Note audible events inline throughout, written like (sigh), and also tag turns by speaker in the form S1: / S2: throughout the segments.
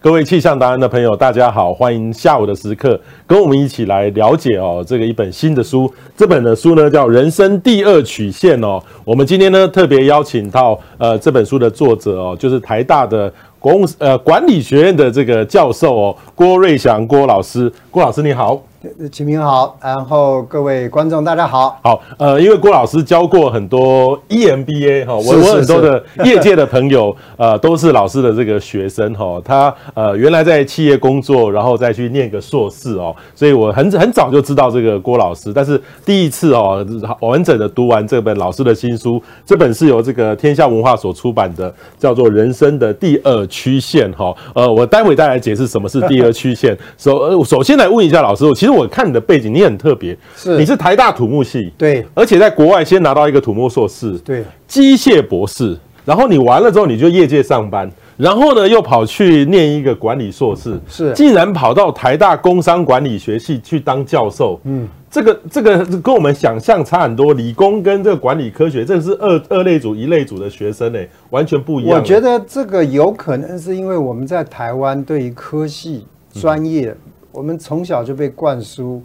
S1: 各位气象达人的朋友，大家好，欢迎下午的时刻跟我们一起来了解哦，这个一本新的书。这本的书呢叫《人生第二曲线》哦。我们今天呢特别邀请到呃这本书的作者哦，就是台大的公呃管理学院的这个教授哦，郭瑞祥郭老师。郭老师你好。
S2: 启明好，然后各位观众大家好。
S1: 好，呃，因为郭老师教过很多 EMBA 哈，我我很多的业界的朋友，呃，都是老师的这个学生哈。他呃原来在企业工作，然后再去念个硕士哦，所以我很很早就知道这个郭老师，但是第一次哦完整的读完这本老师的新书，这本是由这个天下文化所出版的，叫做《人生的第二曲线》哈。呃，我待会再来解释什么是第二曲线。首首先来问一下老师，我其实。其实我看你的背景，你很特别，是你是台大土木系，
S2: 对，
S1: 而且在国外先拿到一个土木硕士，
S2: 对，
S1: 机械博士，然后你完了之后你就业界上班，然后呢又跑去念一个管理硕士，
S2: 是，
S1: 竟然跑到台大工商管理学系去当教授，嗯，这个这个跟我们想象差很多，理工跟这个管理科学，这个是二二类组一类组的学生呢，完全不一样。
S2: 我觉得这个有可能是因为我们在台湾对于科系专业。我们从小就被灌输，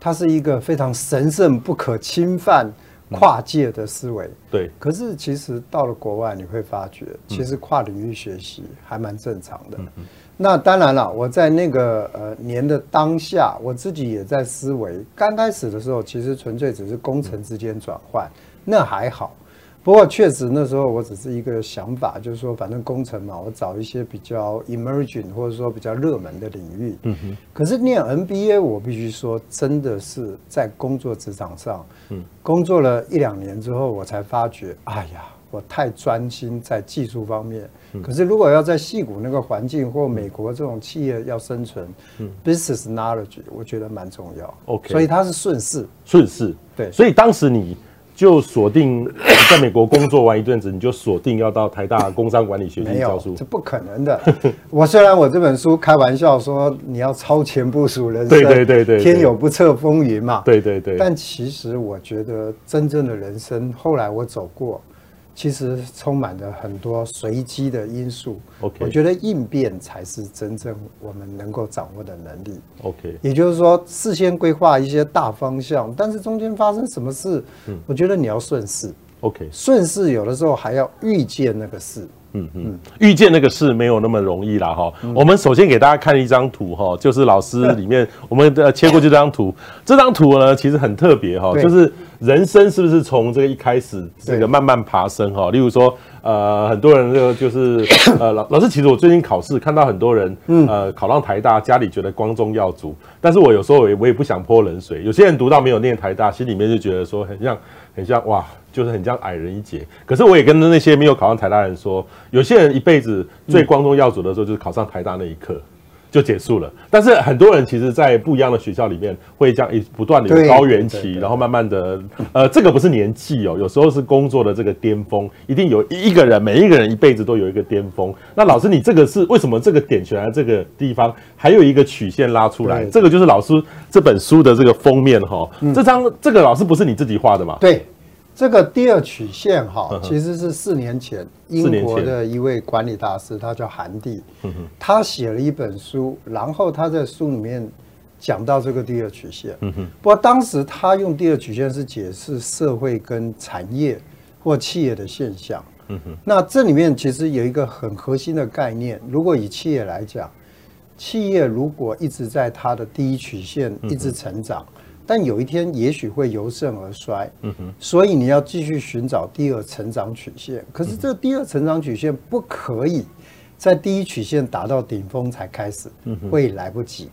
S2: 它是一个非常神圣不可侵犯、跨界的思维。
S1: 对。
S2: 可是其实到了国外，你会发觉，其实跨领域学习还蛮正常的。那当然了，我在那个呃年的当下，我自己也在思维。刚开始的时候，其实纯粹只是工程之间转换，那还好。不过确实那时候我只是一个想法，就是说反正工程嘛，我找一些比较 emerging 或者说比较热门的领域。嗯哼。可是念 MBA，我必须说真的是在工作职场上，嗯，工作了一两年之后，我才发觉，哎呀，我太专心在技术方面。可是如果要在戏谷那个环境或美国这种企业要生存，嗯，business knowledge 我觉得蛮重要。OK。所以它是顺势。
S1: 顺势。对。所以当时你。就锁定在美国工作完一阵子，你就锁定要到台大工商管理学院教书，
S2: 这不可能的。(laughs) 我虽然我这本书开玩笑说你要超前部署人生，
S1: 对对对对，
S2: 天有不测风云嘛，
S1: 对对对。
S2: 但其实我觉得真正的人生，后来我走过。其实充满着很多随机的因素。OK，我觉得应变才是真正我们能够掌握的能力。
S1: OK，
S2: 也就是说，事先规划一些大方向，但是中间发生什么事，嗯，我觉得你要顺势。
S1: OK，
S2: 顺势有的时候还要预见那个事。
S1: 嗯嗯，遇见那个事没有那么容易啦哈。我们首先给大家看一张图哈，就是老师里面我们的切过去这张图，这张图呢其实很特别哈，就是人生是不是从这个一开始这个慢慢爬升哈？例如说呃很多人就就是呃老老师，其实我最近考试看到很多人呃考上台大，家里觉得光宗耀祖，但是我有时候我也我也不想泼冷水，有些人读到没有念台大，心里面就觉得说很像很像哇。就是很像矮人一截，可是我也跟那些没有考上台大的人说，有些人一辈子最光宗耀祖的时候就是考上台大那一刻就结束了。但是很多人其实，在不一样的学校里面，会这样一不断的有高原期，然后慢慢的，呃，这个不是年纪哦，有时候是工作的这个巅峰，一定有一个人，每一个人一辈子都有一个巅峰。那老师，你这个是为什么这个点选在这个地方，还有一个曲线拉出来，这个就是老师这本书的这个封面哈。这张这个老师不是你自己画的嘛？
S2: 对。这个第二曲线哈，其实是四年前英国的一位管理大师，他叫韩蒂，他写了一本书，然后他在书里面讲到这个第二曲线。不过当时他用第二曲线是解释社会跟产业或企业的现象。那这里面其实有一个很核心的概念，如果以企业来讲，企业如果一直在它的第一曲线一直成长。但有一天也许会由盛而衰，嗯哼，所以你要继续寻找第二成长曲线。可是这第二成长曲线不可以在第一曲线达到顶峰才开始，会来不及。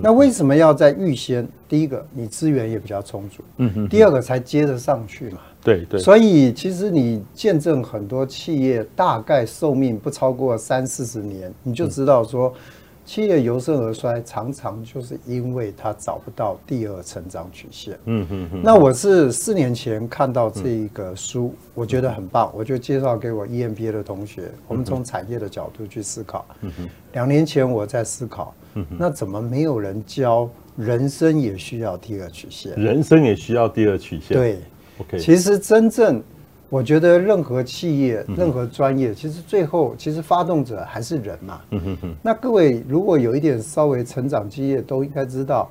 S2: 那为什么要在预先？第一个，你资源也比较充足，第二个才接着上去嘛。
S1: 对对。
S2: 所以其实你见证很多企业大概寿命不超过三四十年，你就知道说。企业由盛而衰，常常就是因为它找不到第二成长曲线。嗯嗯嗯。那我是四年前看到这一个书，我觉得很棒，我就介绍给我 EMBA 的同学。我们从产业的角度去思考。嗯哼。两年前我在思考，那怎么没有人教人生也需要第二曲线？
S1: 人生也需要第二曲线。
S2: 对。OK。其实真正。我觉得任何企业、任何专业，其实最后其实发动者还是人嘛。嗯哼哼。那各位如果有一点稍微成长经验，都应该知道，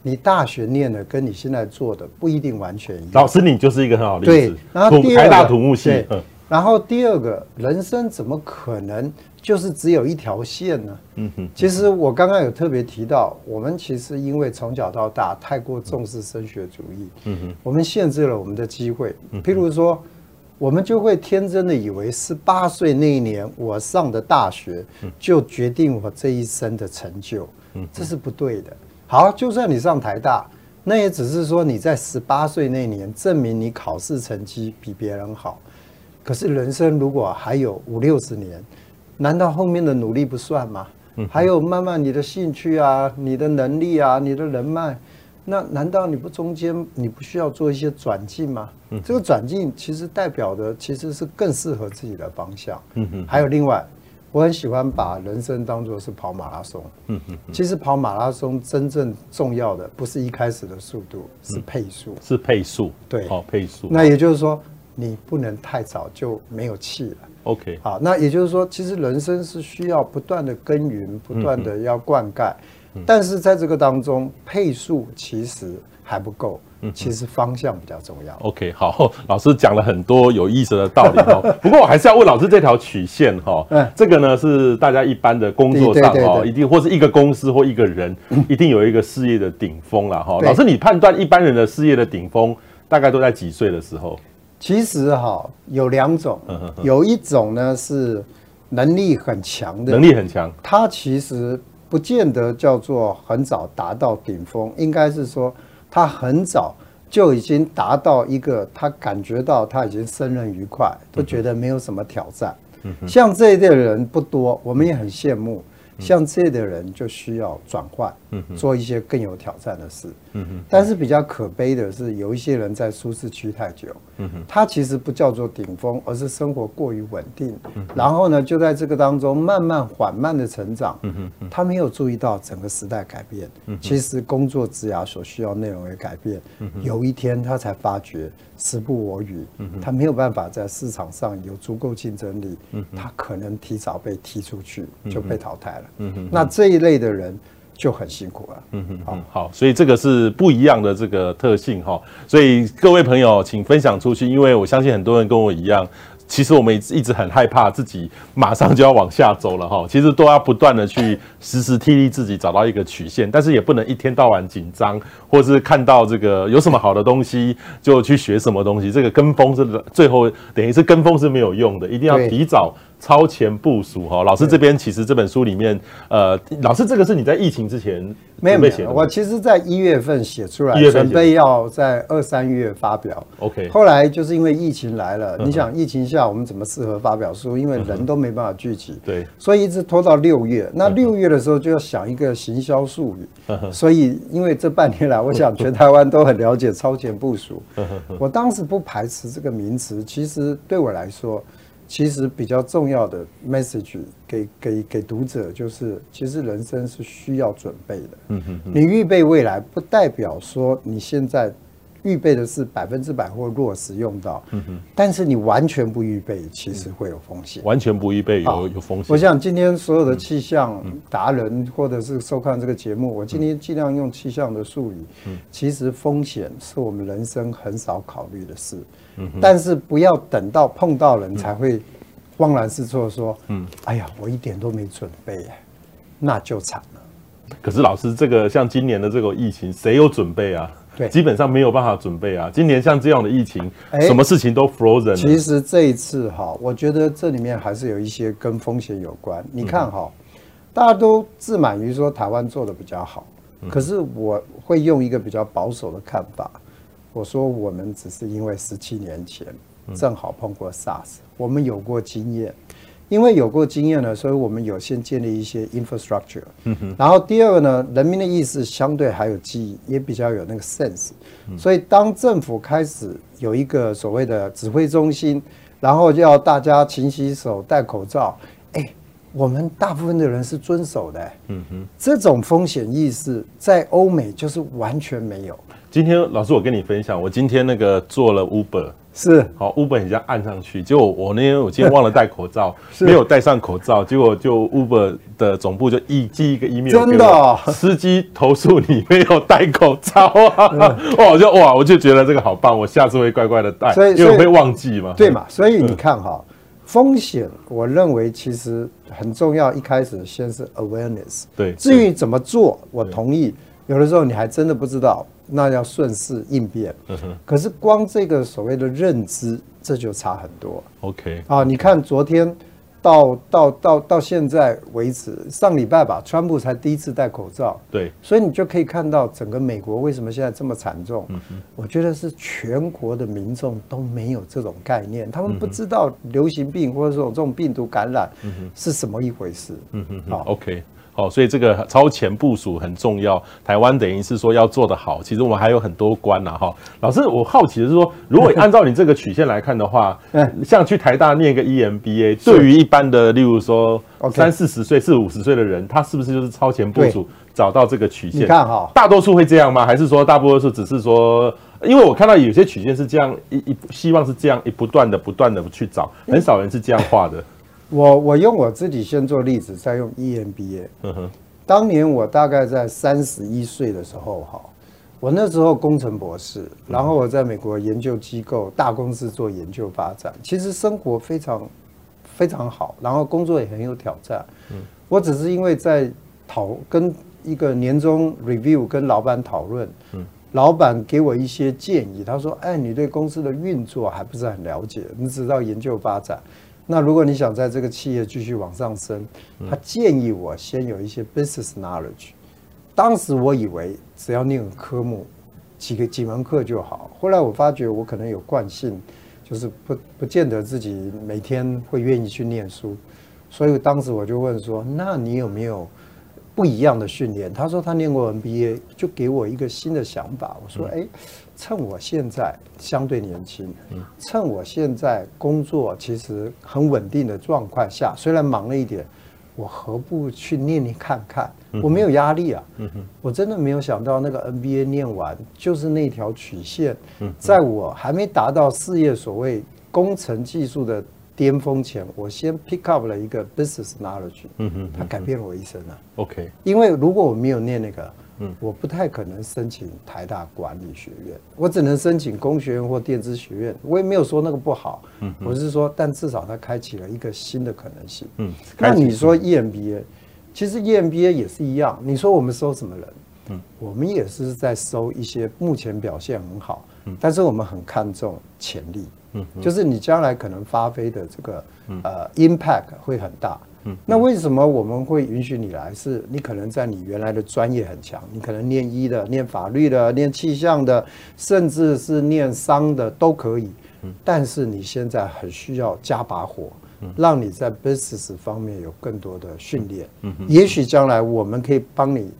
S2: 你大学念的跟你现在做的不一定完全一样。
S1: 老师，你就是一个很好的例子。
S2: 对。然后第二个，
S1: 台大土木系。
S2: 然后第二个，人生怎么可能就是只有一条线呢？嗯哼。其实我刚刚有特别提到，我们其实因为从小到大太过重视升学主义，嗯哼，我们限制了我们的机会。譬如说。我们就会天真的以为，十八岁那一年我上的大学就决定我这一生的成就，这是不对的。好，就算你上台大，那也只是说你在十八岁那年证明你考试成绩比别人好。可是人生如果还有五六十年，难道后面的努力不算吗？还有慢慢你的兴趣啊，你的能力啊，你的人脉。那难道你不中间你不需要做一些转进吗？嗯，这个转进其实代表的其实是更适合自己的方向。嗯哼。还有另外，我很喜欢把人生当作是跑马拉松。嗯哼。其实跑马拉松真正重要的不是一开始的速度，是配速。
S1: 是配速。
S2: 对。
S1: 好，配速。
S2: 那也就是说，你不能太早就没有气了。
S1: OK。
S2: 好，那也就是说，其实人生是需要不断的耕耘，不断的要灌溉。但是在这个当中，配速其实还不够，其实方向比较重要。
S1: OK，好，(laughs) 老师讲了很多有意思的道理哦。(laughs) 不过我还是要问老师，这条曲线哈，这个呢是大家一般的工作上哈，一定或是一个公司或一个人，(laughs) 一定有一个事业的顶峰了哈。老师，你判断一般人的事业的顶峰大概都在几岁的时候？
S2: 其实哈有两种，有一种呢是能力很强的，
S1: 能力很强，
S2: 他其实。不见得叫做很早达到顶峰，应该是说他很早就已经达到一个他感觉到他已经胜任愉快，都觉得没有什么挑战。像这一类的人不多，我们也很羡慕。像这类的人就需要转换，做一些更有挑战的事。但是比较可悲的是，有一些人在舒适区太久，他其实不叫做顶峰，而是生活过于稳定。然后呢，就在这个当中慢慢缓慢的成长。他没有注意到整个时代改变，其实工作职涯所需要内容也改变。有一天他才发觉时不我与，他没有办法在市场上有足够竞争力，他可能提早被踢出去，就被淘汰了。嗯哼，那这一类的人就很辛苦了。嗯哼，好，
S1: 好，所以这个是不一样的这个特性哈。所以各位朋友，请分享出去，因为我相信很多人跟我一样。其实我们一直一直很害怕自己马上就要往下走了哈，其实都要不断的去时时替力自己找到一个曲线，但是也不能一天到晚紧张，或是看到这个有什么好的东西就去学什么东西，这个跟风是最后等于是跟风是没有用的，一定要提早超前部署哈。老师这边其实这本书里面，呃，老师这个是你在疫情之前。
S2: 没有没有，我其实在一月份写出来，准备要在二三月发表。OK，后来就是因为疫情来了，你想疫情下我们怎么适合发表书？因为人都没办法聚集，对，所以一直拖到六月。那六月的时候就要想一个行销术语，所以因为这半年来，我想全台湾都很了解超前部署。我当时不排斥这个名词，其实对我来说。其实比较重要的 message 给给给读者就是，其实人生是需要准备的。嗯哼，你预备未来不代表说你现在预备的是百分之百或落实用到。嗯哼，但是你完全不预备，其实会有风险。
S1: 完全不预备有有风险。
S2: 我想今天所有的气象达人或者是收看这个节目，我今天尽量用气象的术语。嗯，其实风险是我们人生很少考虑的事。但是不要等到碰到人才会慌然失措，说：“嗯，哎呀，我一点都没准备，那就惨了。”
S1: 可是老师，这个像今年的这个疫情，谁有准备啊？对，基本上没有办法准备啊。今年像这样的疫情，什么事情都 frozen。
S2: 其实这一次哈，我觉得这里面还是有一些跟风险有关。你看哈，大家都自满于说台湾做的比较好，可是我会用一个比较保守的看法。我说，我们只是因为十七年前正好碰过 SARS，我们有过经验，因为有过经验呢，所以我们有先建立一些 infrastructure。嗯哼然后第二个呢，人民的意识相对还有记忆，也比较有那个 sense。所以当政府开始有一个所谓的指挥中心，然后要大家勤洗手、戴口罩，哎，我们大部分的人是遵守的。嗯哼，这种风险意识在欧美就是完全没有。
S1: 今天老师，我跟你分享，我今天那个做了 Uber，
S2: 是。
S1: 好，Uber 你这样按上去，结果我那天我今天忘了戴口罩，(laughs) 没有戴上口罩，结果就 Uber 的总部就一寄一个 email，
S2: 真的、哦，
S1: 司机投诉你没有戴口罩啊！哇，(laughs) 我 (laughs) 就哇，我就觉得这个好棒，我下次会乖乖的戴，所以因为我会忘记嘛，
S2: 对嘛？所以你看哈，风险，我认为其实很重要，一开始先是 awareness，
S1: 对，
S2: 至于怎么做，我同意，有的时候你还真的不知道。那要顺势应变，可是光这个所谓的认知，这就差很多。
S1: OK
S2: 啊，你看昨天到到到到现在为止，上礼拜吧，川普才第一次戴口罩。
S1: 对，
S2: 所以你就可以看到整个美国为什么现在这么惨重。我觉得是全国的民众都没有这种概念，他们不知道流行病或者说这种病毒感染是什么一回事。
S1: 嗯哼，好，OK。好，所以这个超前部署很重要。台湾等于是说要做得好，其实我们还有很多关呐。哈，老师，我好奇的是说，如果按照你这个曲线来看的话，像去台大念个 EMBA，对于一般的，例如说三四十岁、四五十岁的人，他是不是就是超前部署找到这个曲线？
S2: 你看哈，
S1: 大多数会这样吗？还是说大多数只是说，因为我看到有些曲线是这样一一，希望是这样一不断的不断的去找，很少人是这样画的。
S2: 我我用我自己先做例子，再用 EMBA。嗯哼，当年我大概在三十一岁的时候，哈，我那时候工程博士，然后我在美国研究机构大公司做研究发展，其实生活非常非常好，然后工作也很有挑战。嗯，我只是因为在讨跟一个年终 review 跟老板讨论，嗯，老板给我一些建议，他说：“哎，你对公司的运作还不是很了解，你只知道研究发展。”那如果你想在这个企业继续往上升，他建议我先有一些 business knowledge。当时我以为只要念科目几个几门课就好，后来我发觉我可能有惯性，就是不不见得自己每天会愿意去念书，所以当时我就问说：那你有没有不一样的训练？他说他念过 MBA，就给我一个新的想法。我说：哎。趁我现在相对年轻，趁我现在工作其实很稳定的状况下，虽然忙了一点，我何不去念念看看？我没有压力啊，我真的没有想到那个 NBA 念完就是那条曲线，在我还没达到事业所谓工程技术的巅峰前，我先 pick up 了一个 business knowledge，它改变了我一生啊。OK，因为如果我没有念那个。嗯，我不太可能申请台大管理学院，我只能申请工学院或电子学院。我也没有说那个不好，嗯，我是说，但至少它开启了一个新的可能性。嗯，那你说 EMBA，其实 EMBA 也是一样。你说我们收什么人？嗯，我们也是在收一些目前表现很好，嗯，但是我们很看重潜力，嗯，就是你将来可能发挥的这个呃 impact 会很大。那为什么我们会允许你来？是你可能在你原来的专业很强，你可能念医的、念法律的、念气象的，甚至是念商的都可以。但是你现在很需要加把火，让你在 business 方面有更多的训练。也许将来我们可以帮你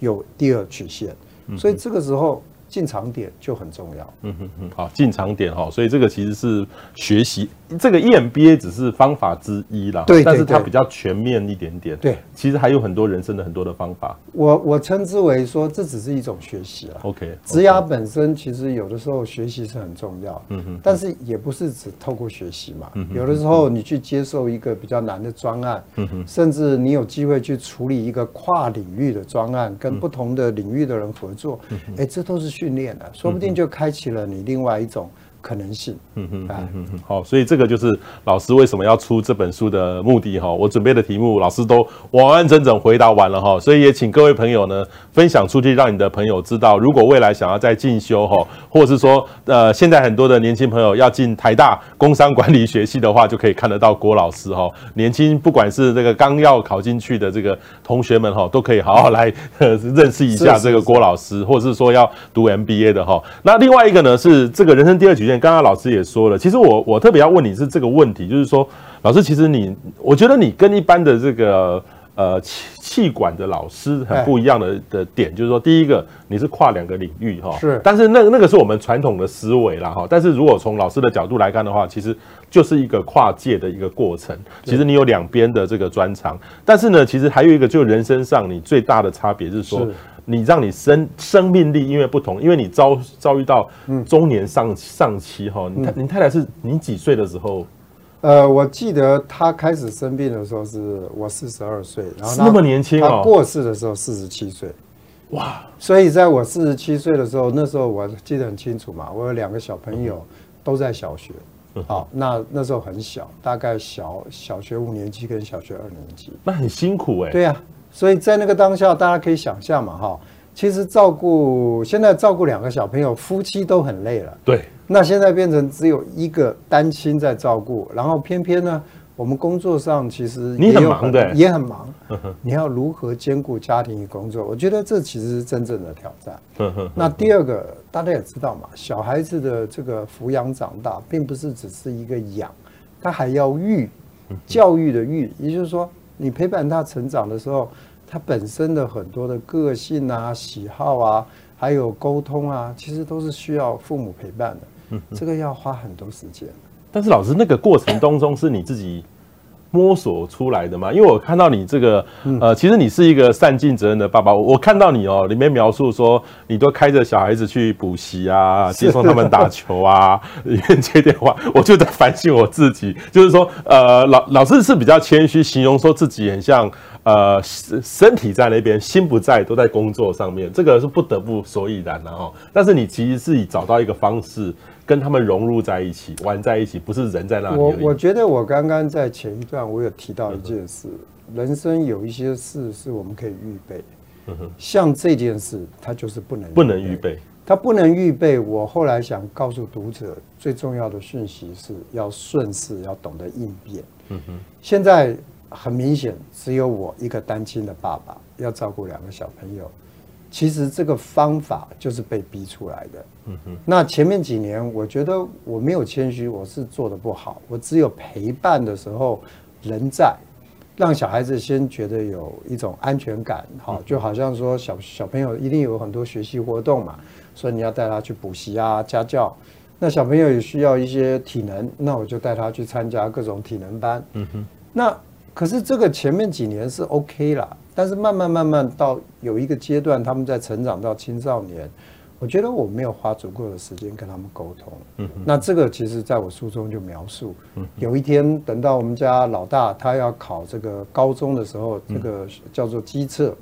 S2: 有第二曲线。所以这个时候。进场点就很重要。嗯哼哼，
S1: 好，进场点哈，所以这个其实是学习，这个 EMBA 只是方法之一啦。对，但是它比较全面一点点。对，其实还有很多人生的很多的方法。
S2: 我我称之为说，这只是一种学习啦。OK，职涯本身其实有的时候学习是很重要。嗯哼，但是也不是只透过学习嘛。有的时候你去接受一个比较难的专案，嗯哼，甚至你有机会去处理一个跨领域的专案，跟不同的领域的人合作，哎，这都是学。训练了，说不定就开启了你另外一种。可能性，嗯哼，嗯哼，
S1: 好，所以这个就是老师为什么要出这本书的目的哈。我准备的题目，老师都完完整整回答完了哈。所以也请各位朋友呢分享出去，让你的朋友知道，如果未来想要再进修哈，或者是说呃，现在很多的年轻朋友要进台大工商管理学系的话，就可以看得到郭老师哈。年轻不管是这个刚要考进去的这个同学们哈，都可以好好来认识一下这个郭老师，或者是说要读 MBA 的哈。那另外一个呢是这个人生第二曲线。刚刚老师也说了，其实我我特别要问你是这个问题，就是说，老师，其实你，我觉得你跟一般的这个呃气气管的老师很不一样的的点，就是说，第一个你是跨两个领域哈，是，但是那那个是我们传统的思维啦哈，但是如果从老师的角度来看的话，其实就是一个跨界的一个过程，其实你有两边的这个专长，但是呢，其实还有一个就人生上你最大的差别是说。你让你生生命力因为不同，因为你遭遭遇到中年上上期哈，你太你太太是你几岁的时候？
S2: 呃，我记得她开始生病的时候是我四十二岁，然后
S1: 那么年轻
S2: 哦，她过世的时候四十七岁，哇！所以在我四十七岁的时候，那时候我记得很清楚嘛，我有两个小朋友都在小学，好，那那时候很小，大概小小学五年级跟小学二年级，
S1: 那很辛苦哎，
S2: 对呀。所以在那个当下，大家可以想象嘛，哈，其实照顾现在照顾两个小朋友，夫妻都很累了。
S1: 对。
S2: 那现在变成只有一个单亲在照顾，然后偏偏呢，我们工作上其实
S1: 你很忙的，
S2: 也很忙。你要如何兼顾家庭与工作？我觉得这其实是真正的挑战。那第二个，大家也知道嘛，小孩子的这个抚养长大，并不是只是一个养，他还要育，教育的育，也就是说。你陪伴他成长的时候，他本身的很多的个性啊、喜好啊，还有沟通啊，其实都是需要父母陪伴的。嗯，这个要花很多时间。
S1: 但是老师，那个过程当中是你自己摸索出来的吗？因为我看到你这个，呃，其实你是一个善尽责任的爸爸。我看到你哦，里面描述说你都开着小孩子去补习啊，接送他们打球啊，(laughs) 里面接电话，我就在反省我自己，就是说，呃，老老师是比较谦虚，形容说自己很像，呃，身体在那边，心不在，都在工作上面，这个是不得不所以然的哦。但是你其实是以找到一个方式。跟他们融入在一起，玩在一起，不是人在那里。
S2: 我我觉得我刚刚在前一段我有提到一件事，人生有一些事是我们可以预备，像这件事，它就是不能
S1: 不能预备，
S2: 它不能预备。我后来想告诉读者，最重要的讯息是要顺势，要懂得应变。嗯哼，现在很明显，只有我一个单亲的爸爸要照顾两个小朋友。其实这个方法就是被逼出来的。嗯哼。那前面几年，我觉得我没有谦虚，我是做的不好。我只有陪伴的时候，人在，让小孩子先觉得有一种安全感。好，就好像说小小朋友一定有很多学习活动嘛，所以你要带他去补习啊、家教。那小朋友也需要一些体能，那我就带他去参加各种体能班。嗯哼。那可是这个前面几年是 OK 啦。但是慢慢慢慢到有一个阶段，他们在成长到青少年，我觉得我没有花足够的时间跟他们沟通。嗯，那这个其实在我书中就描述，有一天等到我们家老大他要考这个高中的时候，这个叫做基测，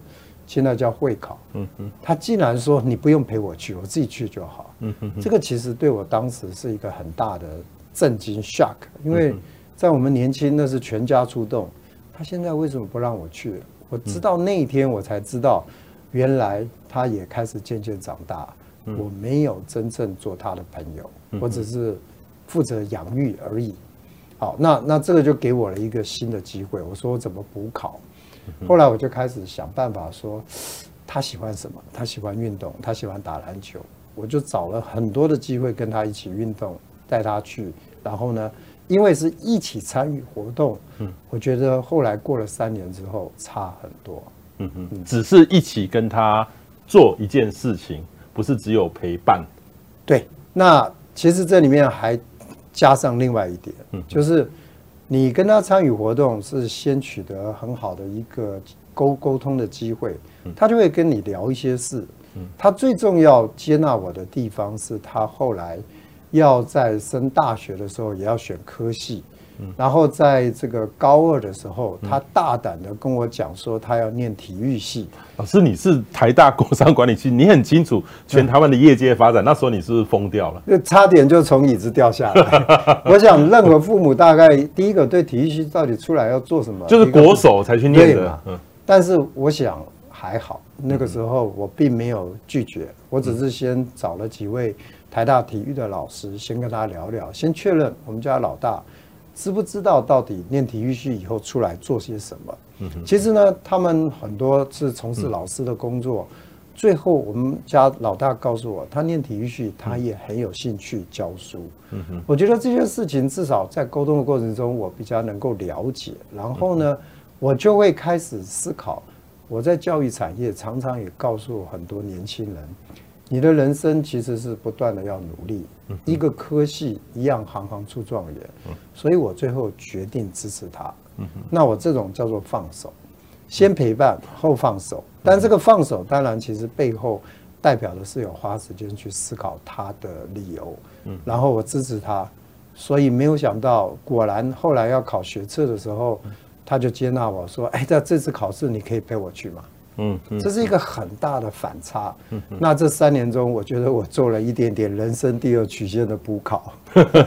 S2: 现在叫会考。嗯嗯，他竟然说你不用陪我去，我自己去就好。嗯嗯，这个其实对我当时是一个很大的震惊 shock，因为在我们年轻那是全家出动，他现在为什么不让我去？我知道那一天，我才知道，原来他也开始渐渐长大。我没有真正做他的朋友，我只是负责养育而已。好，那那这个就给我了一个新的机会。我说我怎么补考？后来我就开始想办法说，他喜欢什么？他喜欢运动，他喜欢打篮球。我就找了很多的机会跟他一起运动，带他去。然后呢？因为是一起参与活动，嗯，我觉得后来过了三年之后差很多，
S1: 嗯嗯，只是一起跟他做一件事情，不是只有陪伴。
S2: 对，那其实这里面还加上另外一点，嗯，就是你跟他参与活动是先取得很好的一个沟沟通的机会，他就会跟你聊一些事，嗯，他最重要接纳我的地方是他后来。要在升大学的时候也要选科系，然后在这个高二的时候，他大胆的跟我讲说他要念体育系。
S1: 老师，你是台大工商管理系，你很清楚全台湾的业界发展，那时候你是不是疯掉了？
S2: 就 (laughs) 差点就从椅子掉下来。(laughs) 我想任何父母大概第一个对体育系到底出来要做什么，
S1: 就是国手才去念的。
S2: 但是我想还好，那个时候我并没有拒绝，我只是先找了几位。台大体育的老师先跟他聊聊，先确认我们家老大知不知道到底念体育系以后出来做些什么。嗯，其实呢，他们很多是从事老师的工作。最后，我们家老大告诉我，他念体育系，他也很有兴趣教书。嗯哼，我觉得这件事情至少在沟通的过程中，我比较能够了解。然后呢，我就会开始思考。我在教育产业常常也告诉很多年轻人。你的人生其实是不断的要努力，一个科系一样行行出状元，所以我最后决定支持他。那我这种叫做放手。先陪伴后放手。但这个放手，当然其实背后代表的是有花时间去思考他的理由。然后我支持他，所以没有想到，果然后来要考学测的时候，他就接纳我说：“哎，在这次考试你可以陪我去吗？”嗯，这是一个很大的反差。嗯，那这三年中，我觉得我做了一点点人生第二曲线的补考。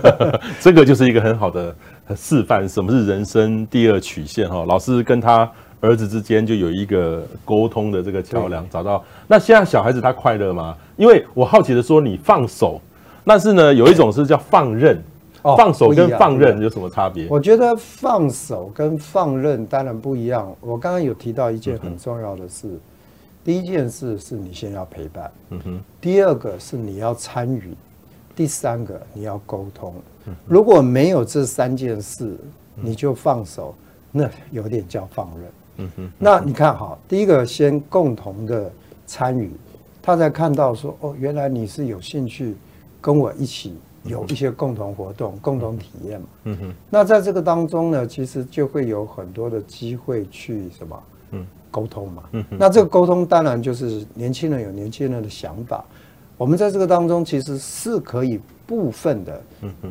S2: (laughs)
S1: 这个就是一个很好的示范，什么是人生第二曲线哈？老师跟他儿子之间就有一个沟通的这个桥梁，找到。那现在小孩子他快乐吗？因为我好奇的说，你放手，但是呢，有一种是叫放任。放手跟放任有什么差别？
S2: 我觉得放手跟放任当然不一样。我刚刚有提到一件很重要的事，第一件事是你先要陪伴，嗯哼，第二个是你要参与，第三个你要沟通。如果没有这三件事，你就放手，那有点叫放任。嗯哼，那你看哈，第一个先共同的参与，他才看到说哦，原来你是有兴趣跟我一起。有一些共同活动、共同体验嘛。嗯哼。那在这个当中呢，其实就会有很多的机会去什么？嗯，沟通嘛。嗯哼。那这个沟通当然就是年轻人有年轻人的想法，我们在这个当中其实是可以部分的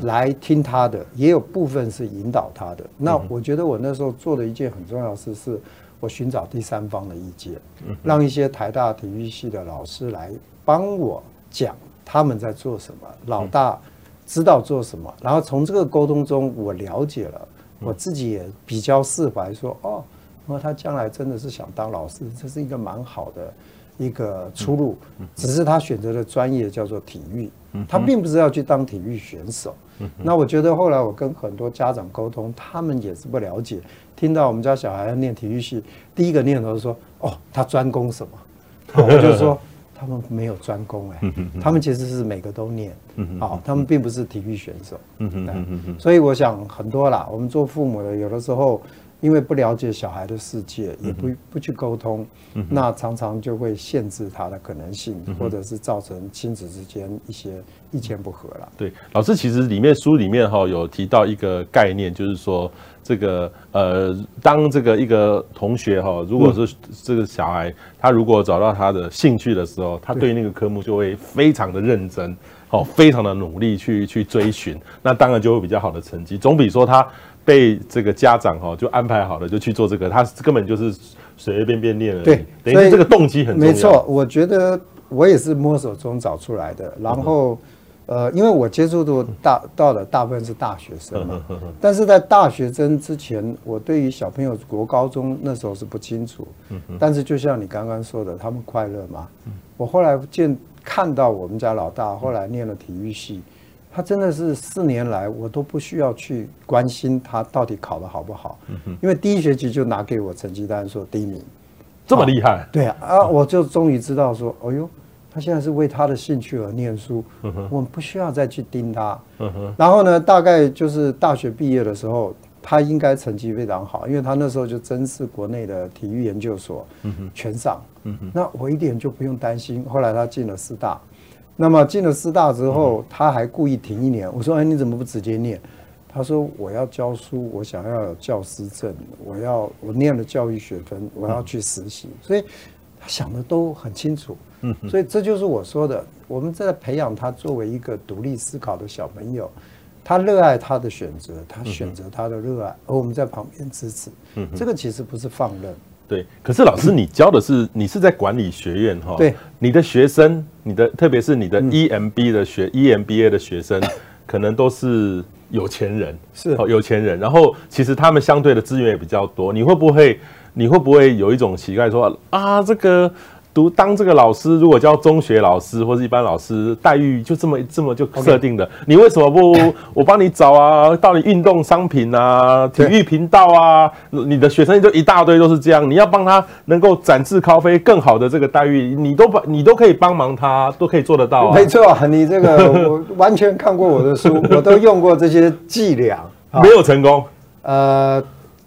S2: 来听他的，也有部分是引导他的。那我觉得我那时候做的一件很重要的事，是我寻找第三方的意见，让一些台大体育系的老师来帮我讲他们在做什么。老大。知道做什么，然后从这个沟通中，我了解了，我自己也比较释怀，说哦，那他将来真的是想当老师，这是一个蛮好的一个出路。只是他选择的专业叫做体育，他并不是要去当体育选手。那我觉得后来我跟很多家长沟通，他们也是不了解，听到我们家小孩要念体育系，第一个念头是说，哦，他专攻什么？(laughs) 我就说。他们没有专攻哎，他们其实是每个都念，好，他们并不是体育选手，所以我想很多啦，我们做父母的有的时候。因为不了解小孩的世界，也不不去沟通，那常常就会限制他的可能性，或者是造成亲子之间一些意见不合了。
S1: 对，老师其实里面书里面哈有提到一个概念，就是说这个呃，当这个一个同学哈，如果是这个小孩，他如果找到他的兴趣的时候，他对那个科目就会非常的认真，好，非常的努力去去追寻，那当然就会比较好的成绩，总比说他。被这个家长哈就安排好了，就去做这个，他根本就是随随便便念了。
S2: 对，
S1: 等于这个动机很重要。
S2: 没错，我觉得我也是摸索中找出来的。然后，呃，因为我接触的大到的大部分是大学生嘛，但是在大学生之前，我对于小朋友国高中那时候是不清楚。但是就像你刚刚说的，他们快乐嘛？我后来见看到我们家老大后来念了体育系。他真的是四年来，我都不需要去关心他到底考得好不好，因为第一学期就拿给我成绩单说第一名，
S1: 这么厉害？
S2: 对啊，啊，我就终于知道说，哎呦，他现在是为他的兴趣而念书，我们不需要再去盯他。然后呢，大概就是大学毕业的时候，他应该成绩非常好，因为他那时候就真是国内的体育研究所，全上。那我一点就不用担心。后来他进了师大。那么进了师大之后，他还故意停一年。我说：“哎，你怎么不直接念？”他说：“我要教书，我想要有教师证，我要我念了教育学分，我要去实习。”所以他想的都很清楚。嗯，(laughs) 所以这就是我说的，我们在培养他作为一个独立思考的小朋友，他热爱他的选择，他选择他的热爱，而我们在旁边支持。嗯，这个其实不是放任。
S1: 对，可是老师，你教的是你是在管理学院哈？
S2: 对，
S1: 你的学生，你的特别是你的 EMB 的学 EMBA 的学生，(coughs) 可能都是有钱人，
S2: 是
S1: 哦，有钱人。然后其实他们相对的资源也比较多，你会不会你会不会有一种奇怪说啊这个？读当这个老师，如果教中学老师或者一般老师，待遇就这么这么就设定的。你为什么不 (laughs) 我帮你找啊？到底运动商品啊，体育频道啊，你的学生就一大堆都是这样。你要帮他能够展翅高飞，更好的这个待遇，你都把你都可以帮忙他，都可以做得到啊。
S2: 没错，你这个我完全看过我的书，我都用过这些伎俩，(laughs)
S1: 没有成功。
S2: 呃，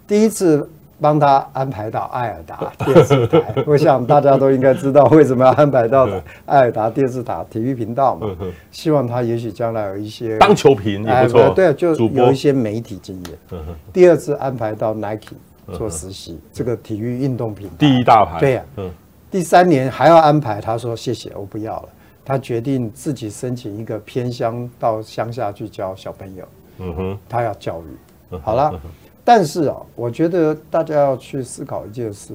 S2: 第一次。帮他安排到爱尔达 (laughs) 电视台，我想大家都应该知道为什么要安排到 (laughs) 爱尔达电视台体育频道嘛。希望他也许将来有一些
S1: 当球评也不错，
S2: 对，就有一些媒体经验。第二次安排到 Nike，做实习，这个体育运动品牌
S1: 第一大牌。
S2: 对呀，嗯，第三年还要安排，他说谢谢，我不要了。他决定自己申请一个偏乡到乡下去教小朋友。嗯哼，他要教育。好了，但是啊，我觉得大家要去思考一件事。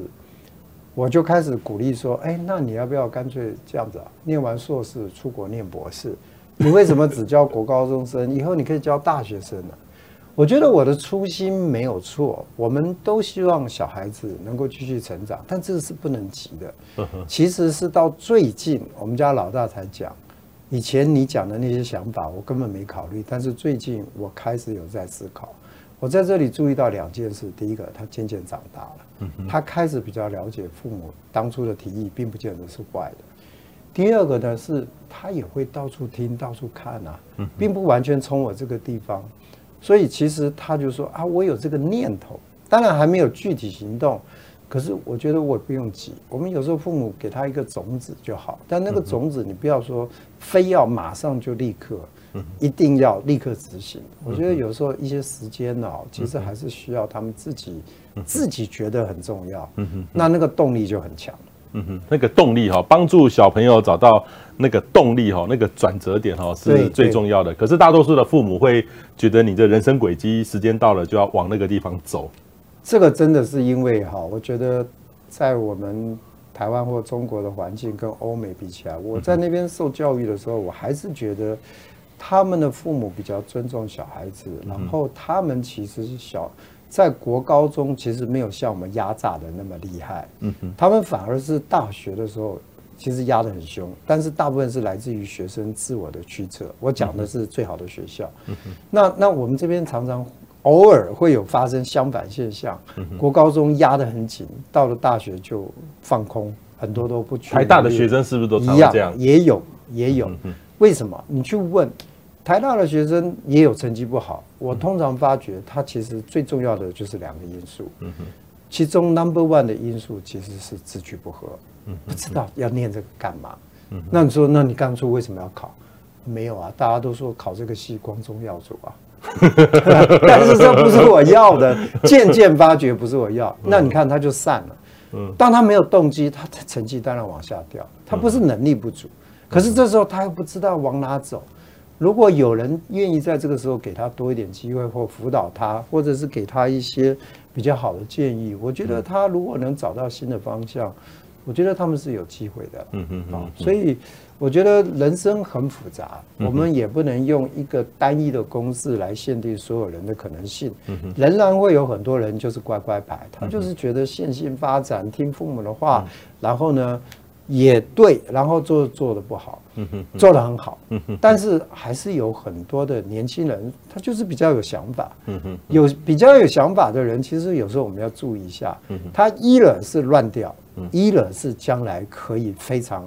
S2: 我就开始鼓励说，哎，那你要不要干脆这样子啊？念完硕士出国念博士？你为什么只教国高中生？以后你可以教大学生呢？我觉得我的初心没有错，我们都希望小孩子能够继续成长，但这个是不能急的。其实是到最近，我们家老大才讲，以前你讲的那些想法，我根本没考虑，但是最近我开始有在思考。我在这里注意到两件事：第一个，他渐渐长大了，他开始比较了解父母当初的提议，并不见得是坏的；第二个呢，是他也会到处听、到处看啊，并不完全从我这个地方。所以其实他就说啊，我有这个念头，当然还没有具体行动。可是我觉得我也不用急，我们有时候父母给他一个种子就好，但那个种子你不要说非要马上就立刻。(laughs) 一定要立刻执行。我觉得有时候一些时间呢，其实还是需要他们自己自己觉得很重要。嗯哼，那那个动力就很强。
S1: 嗯哼，那个动力哈，帮助小朋友找到那个动力哈，那个转折点哈是最重要的。可是大多数的父母会觉得你的人生轨迹时间到了就要往那个地方走。
S2: 这个真的是因为哈，我觉得在我们台湾或中国的环境跟欧美比起来，我在那边受教育的时候，我还是觉得。他们的父母比较尊重小孩子，然后他们其实是小，在国高中其实没有像我们压榨的那么厉害，嗯哼，他们反而是大学的时候其实压得很凶，但是大部分是来自于学生自我的驱策。我讲的是最好的学校，嗯哼，那那我们这边常常偶尔会有发生相反现象，国高中压得很紧，到了大学就放空，很多都不去。
S1: 台大的学生是不是都常常这样？
S2: 也有也有，为什么？你去问。台大的学生也有成绩不好，我通常发觉他其实最重要的就是两个因素，其中 number one 的因素其实是志趣不合，不知道要念这个干嘛。那你说，那你当初为什么要考？没有啊，大家都说考这个系光宗耀祖啊，(laughs) 但是这不是我要的，(laughs) 渐渐发觉不是我要，那你看他就散了。当他没有动机，他的成绩当然往下掉。他不是能力不足，可是这时候他又不知道往哪走。如果有人愿意在这个时候给他多一点机会，或辅导他，或者是给他一些比较好的建议，我觉得他如果能找到新的方向，我觉得他们是有机会的。嗯嗯啊，所以我觉得人生很复杂，我们也不能用一个单一的公式来限定所有人的可能性。仍然会有很多人就是乖乖牌，他就是觉得线性发展，听父母的话，然后呢，也对，然后做做的不好，做的很好，但是还是有很多的年轻人，他就是比较有想法，有比较有想法的人，其实有时候我们要注意一下，他一了是乱掉，一了是将来可以非常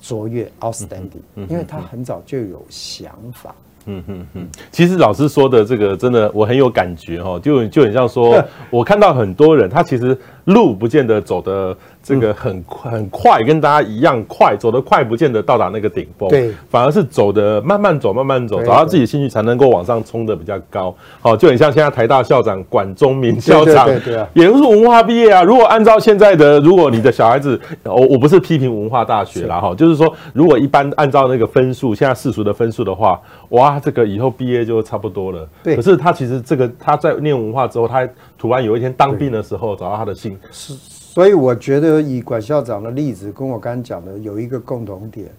S2: 卓越 outstanding，因为他很早就有想法。
S1: 嗯嗯嗯，其实老师说的这个真的我很有感觉哦，就就很像说，(laughs) 我看到很多人他其实路不见得走的。这个很快很快，跟大家一样快，走得快不见得到达那个顶峰，对，反而是走的慢慢走，慢慢走，找到自己兴趣才能够往上冲的比较高。好，就很像现在台大校长管中闵校长，对对对，也是文化毕业啊。如果按照现在的，如果你的小孩子，我我不是批评文化大学啦哈，就是说，如果一般按照那个分数，现在世俗的分数的话，哇，这个以后毕业就差不多了。对，可是他其实这个他在念文化之后，他突然有一天当兵的时候，找到他的兴是。
S2: 所以我觉得以管校长的例子，跟我刚刚讲的有一个共同点，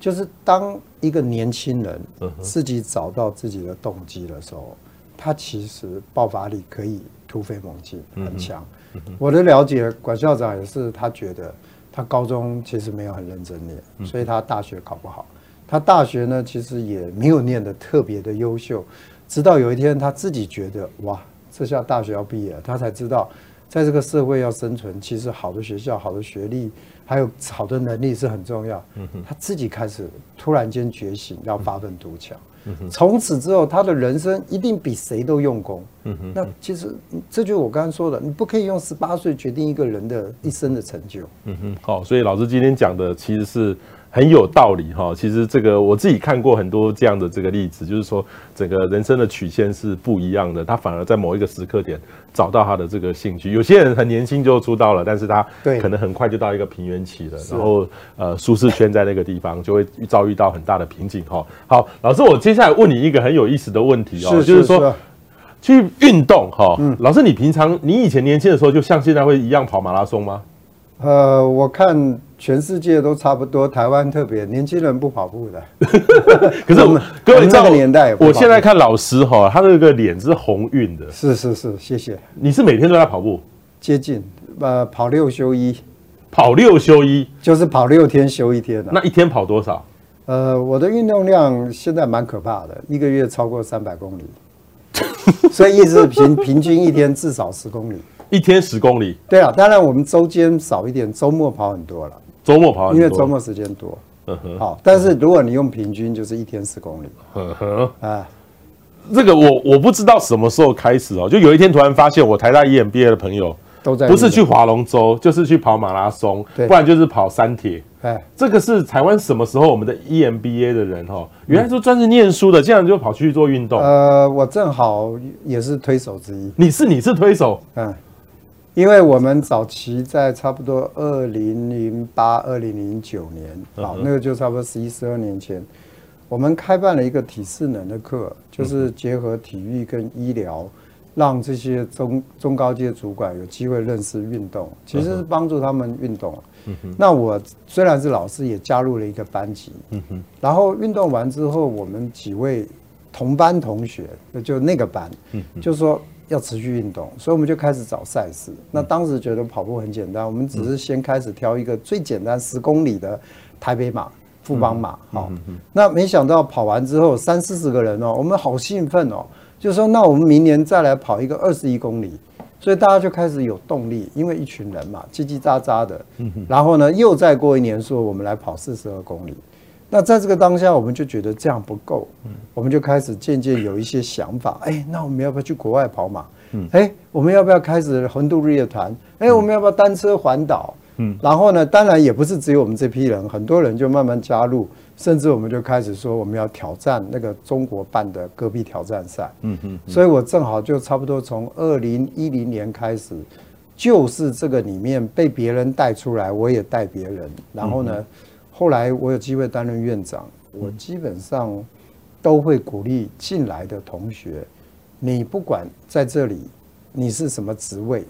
S2: 就是当一个年轻人自己找到自己的动机的时候，他其实爆发力可以突飞猛进，很强。我的了解，管校长也是，他觉得他高中其实没有很认真念，所以他大学考不好。他大学呢，其实也没有念得特别的优秀，直到有一天他自己觉得，哇，这下大学要毕业了，他才知道。在这个社会要生存，其实好的学校、好的学历，还有好的能力是很重要。他自己开始突然间觉醒，要发奋图强。从此之后，他的人生一定比谁都用功。那其实这就是我刚刚说的，你不可以用十八岁决定一个人的一生的成就。
S1: 嗯哼，好，所以老师今天讲的其实是。很有道理哈。其实这个我自己看过很多这样的这个例子，就是说整个人生的曲线是不一样的，他反而在某一个时刻点找到他的这个兴趣。有些人很年轻就出道了，但是他可能很快就到一个平原期了，然后呃舒适圈在那个地方就会遭遇到很大的瓶颈哈。好，老师，我接下来问你一个很有意思的问题哦，就是说。去运动哈，嗯，老师，你平常你以前年轻的时候，就像现在会一样跑马拉松吗？
S2: 呃，我看全世界都差不多，台湾特别年轻人不跑步的。(laughs)
S1: 可是我们各位这个
S2: 年代，
S1: 我现在看老师哈，他那个脸是红晕的。
S2: 是是是，谢谢。
S1: 你是每天都在跑步？
S2: 接近，呃，跑六休一。
S1: 跑六休一，
S2: 就是跑六天休一天的。
S1: 那一天跑多少？
S2: 呃，我的运动量现在蛮可怕的，一个月超过三百公里。(laughs) 所以一直平平均一天至少十公里，
S1: 一天十公里。
S2: 对啊，当然我们周间少一点，周末跑很多了。
S1: 周末跑，
S2: 因为周末时间多。好，但是如果你用平均，就是一天十公里。
S1: 呵呵啊，这个我我不知道什么时候开始哦，就有一天突然发现，我台大 EMBA 的朋友都在，不是去划龙舟，就是去跑马拉松，不然就是跑山铁。哎，这个是台湾什么时候我们的 EMBA 的人哈，原来都专职念书的，竟然就跑去做运动。
S2: 呃，我正好也是推手之一。
S1: 你是你是推手，嗯，
S2: 因为我们早期在差不多二零零八、二零零九年，好，那个就差不多十一、十二年前，我们开办了一个体适能的课，就是结合体育跟医疗，让这些中中高阶主管有机会认识运动，其实是帮助他们运动。那我虽然是老师，也加入了一个班级。嗯哼。然后运动完之后，我们几位同班同学，就那个班，就说要持续运动，所以我们就开始找赛事。那当时觉得跑步很简单，我们只是先开始挑一个最简单十公里的台北马、富邦马。好，那没想到跑完之后三四十个人哦，我们好兴奋哦，就说那我们明年再来跑一个二十一公里。所以大家就开始有动力，因为一群人嘛，叽叽喳喳的。然后呢，又再过一年说我们来跑四十二公里。那在这个当下，我们就觉得这样不够，我们就开始渐渐有一些想法。哎，那我们要不要去国外跑马？哎，我们要不要开始横渡日月潭？哎，我们要不要单车环岛？嗯然后呢，当然也不是只有我们这批人，很多人就慢慢加入。甚至我们就开始说，我们要挑战那个中国办的戈壁挑战赛。嗯嗯。所以我正好就差不多从二零一零年开始，就是这个里面被别人带出来，我也带别人。然后呢，后来我有机会担任院长，我基本上都会鼓励进来的同学，你不管在这里你是什么职位，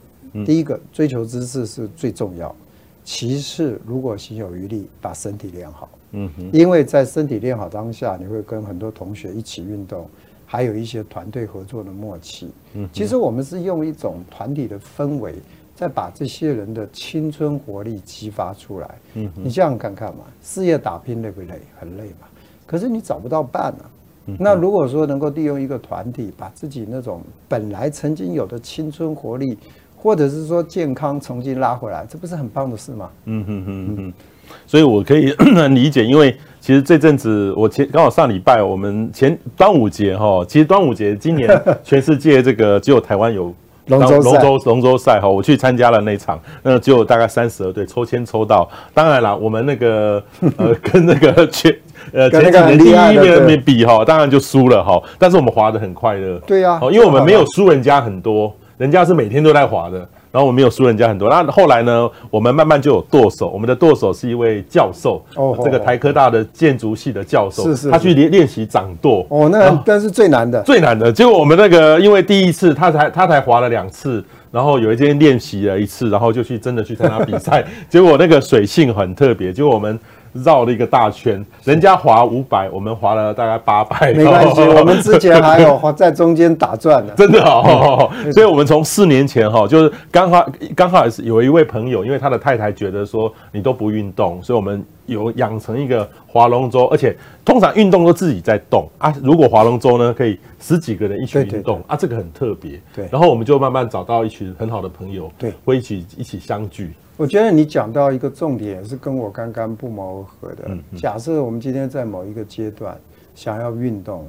S2: 第一个追求知识是最重要，其次如果心有余力，把身体练好。嗯哼，因为在身体练好当下，你会跟很多同学一起运动，还有一些团队合作的默契。嗯，其实我们是用一种团体的氛围，在把这些人的青春活力激发出来。嗯，你这样看看嘛，事业打拼累不累？很累嘛。可是你找不到伴啊。那如果说能够利用一个团体，把自己那种本来曾经有的青春活力，或者是说健康重新拉回来，这不是很棒的事吗？嗯哼哼哼。
S1: 所以，我可以理解，因为其实这阵子我前刚好上礼拜，我们前端午节哈，其实端午节今年全世界这个只有台湾有龙舟龙舟龙舟赛哈，我去参加了那场，那只有大概三十二队抽签抽到，当然了，我们那个呃 (laughs) 跟那个 (laughs) 全呃前几年第一名比哈，当然就输了哈，但是我们划得很快乐，
S2: 对呀，
S1: 因为我们没有输人家很多，人家是每天都在划的。然后我们没有输人家很多，那后来呢？我们慢慢就有舵手，我们的舵手是一位教授，哦，这个台科大的建筑系的教授，是是，他去练练习掌舵。
S2: 哦，那那是最难的，
S1: 最难的。结果我们那个，因为第一次他才他才滑了两次，然后有一天练习了一次，然后就去真的去参加比赛，(laughs) 结果那个水性很特别，结果我们。绕了一个大圈，人家划五百，我们划了大概八百。
S2: 没关系，我们之前还有在中间打转的，
S1: 真的哦。(laughs) 所以，我们从四年前哈，就是刚好刚好也是有一位朋友，因为他的太太觉得说你都不运动，所以我们有养成一个划龙舟，而且通常运动都自己在动啊。如果划龙舟呢，可以十几个人一起运动啊，这个很特别。对，然后我们就慢慢找到一群很好的朋友，对，会一起一起相聚。
S2: 我觉得你讲到一个重点，是跟我刚刚不谋而合的。假设我们今天在某一个阶段想要运动，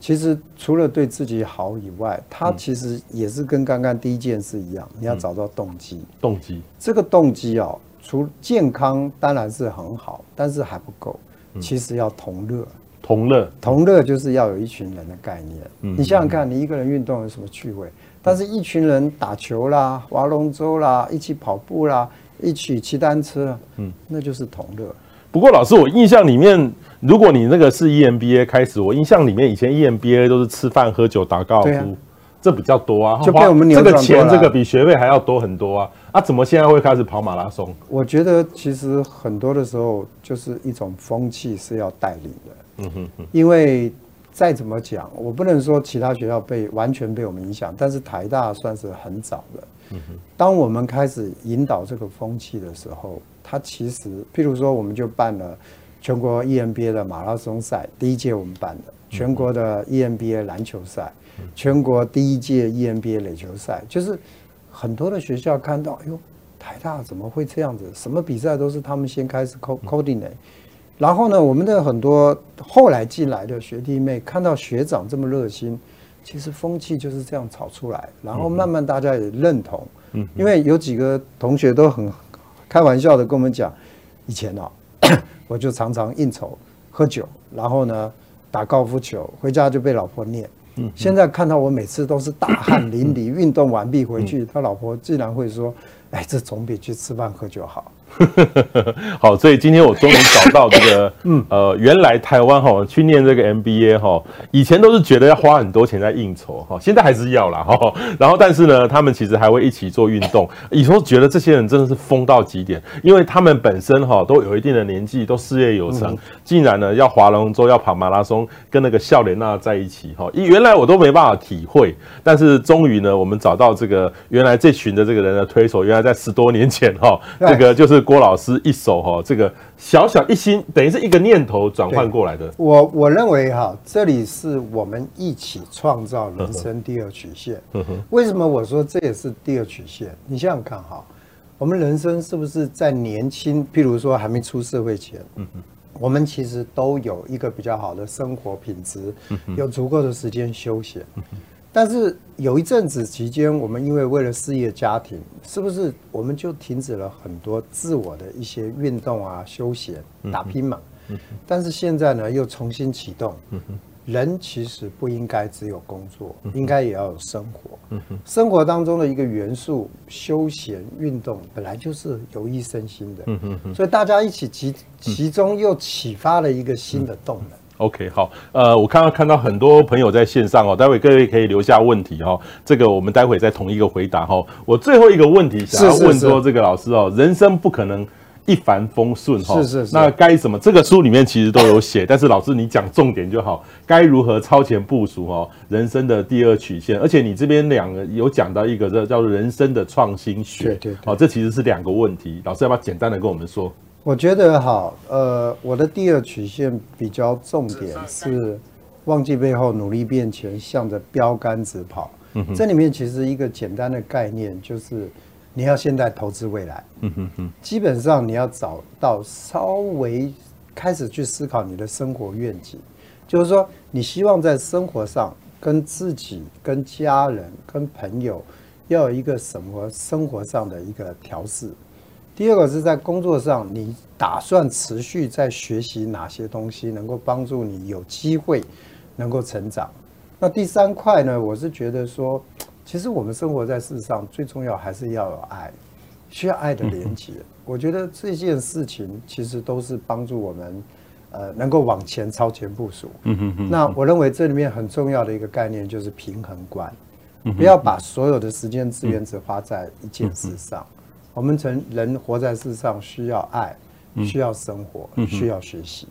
S2: 其实除了对自己好以外，它其实也是跟刚刚第一件事一样，你要找到动机。动机，这个动机哦，除健康当然是很好，但是还不够，其实要同乐。
S1: 同乐，
S2: 同乐就是要有一群人的概念。嗯，你想想看，你一个人运动有什么趣味？但是一群人打球啦、划龙舟啦、一起跑步啦、一起骑单车，嗯，那就是同乐。
S1: 不过老师，我印象里面，如果你那个是 EMBA 开始，我印象里面以前 EMBA 都是吃饭喝酒打高尔夫。这比较多啊，
S2: 就被我们。
S1: 这个钱，这个比学费还要多很多啊！啊，怎么现在会开始跑马拉松？
S2: 我觉得其实很多的时候就是一种风气是要带领的。嗯哼哼。因为再怎么讲，我不能说其他学校被完全被我们影响，但是台大算是很早的。嗯。当我们开始引导这个风气的时候，它其实，譬如说，我们就办了全国 EMBA 的马拉松赛，第一届我们办的全国的 EMBA 篮球赛。全国第一届 EMBA 垒球赛，就是很多的学校看到，哎呦，台大怎么会这样子？什么比赛都是他们先开始 coordinate，然后呢，我们的很多后来进来的学弟妹看到学长这么热心，其实风气就是这样炒出来，然后慢慢大家也认同。嗯，因为有几个同学都很开玩笑的跟我们讲，以前啊，(coughs) 我就常常应酬喝酒，然后呢打高尔夫球，回家就被老婆念。嗯现在看到我每次都是大汗淋漓，(coughs) 运动完毕回去，他老婆自然会说：“哎，这总比去吃饭喝酒好。” (laughs)
S1: 好，所以今天我终于找到这个，(coughs) 嗯，呃，原来台湾哈去念这个 MBA 哈，以前都是觉得要花很多钱在应酬哈，现在还是要啦哈。(laughs) 然后，但是呢，他们其实还会一起做运动。以前觉得这些人真的是疯到极点，因为他们本身哈都有一定的年纪，都事业有成，竟然呢要划龙舟、要跑马拉松，跟那个笑莲娜在一起哈。原来我都没办法体会，但是终于呢，我们找到这个原来这群的这个人的推手，原来在十多年前哈，这个就是。郭老师一手哈，这个小小一心，等于是一个念头转换过来的。
S2: 我我认为哈，这里是我们一起创造人生第二曲线。为什么我说这也是第二曲线？你想想看哈，我们人生是不是在年轻，譬如说还没出社会前，我们其实都有一个比较好的生活品质，有足够的时间休闲。但是有一阵子期间，我们因为为了事业、家庭，是不是我们就停止了很多自我的一些运动啊、休闲、打拼嘛？但是现在呢，又重新启动。人其实不应该只有工作，应该也要有生活。生活当中的一个元素，休闲运动本来就是有益身心的。所以大家一起集其中又启发了一个新的动能。
S1: OK，好，呃，我刚刚看到很多朋友在线上哦，待会各位可以留下问题哦，这个我们待会再同一个回答哈。我最后一个问题想要问说，这个老师哦，人生不可能一帆风顺哈，
S2: 是是是，
S1: 那该怎么？这个书里面其实都有写，但是老师你讲重点就好，该如何超前部署哦？人生的第二曲线，而且你这边两个有讲到一个这叫做人生的创新学，
S2: 对对，
S1: 哦，这其实是两个问题，老师要不要简单的跟我们说？
S2: 我觉得好，呃，我的第二曲线比较重点是忘记背后，努力变前，向着标杆直跑。这里面其实一个简单的概念就是，你要现在投资未来。嗯哼哼，基本上你要找到稍微开始去思考你的生活愿景，就是说你希望在生活上跟自己、跟家人、跟朋友要有一个什么生活上的一个调适。第二个是在工作上，你打算持续在学习哪些东西，能够帮助你有机会能够成长。那第三块呢？我是觉得说，其实我们生活在世上最重要还是要有爱，需要爱的连接。我觉得这件事情其实都是帮助我们，呃，能够往前超前部署。那我认为这里面很重要的一个概念就是平衡观，不要把所有的时间资源只花在一件事上。我们成人活在世上，需要爱，需要生活，需要学习。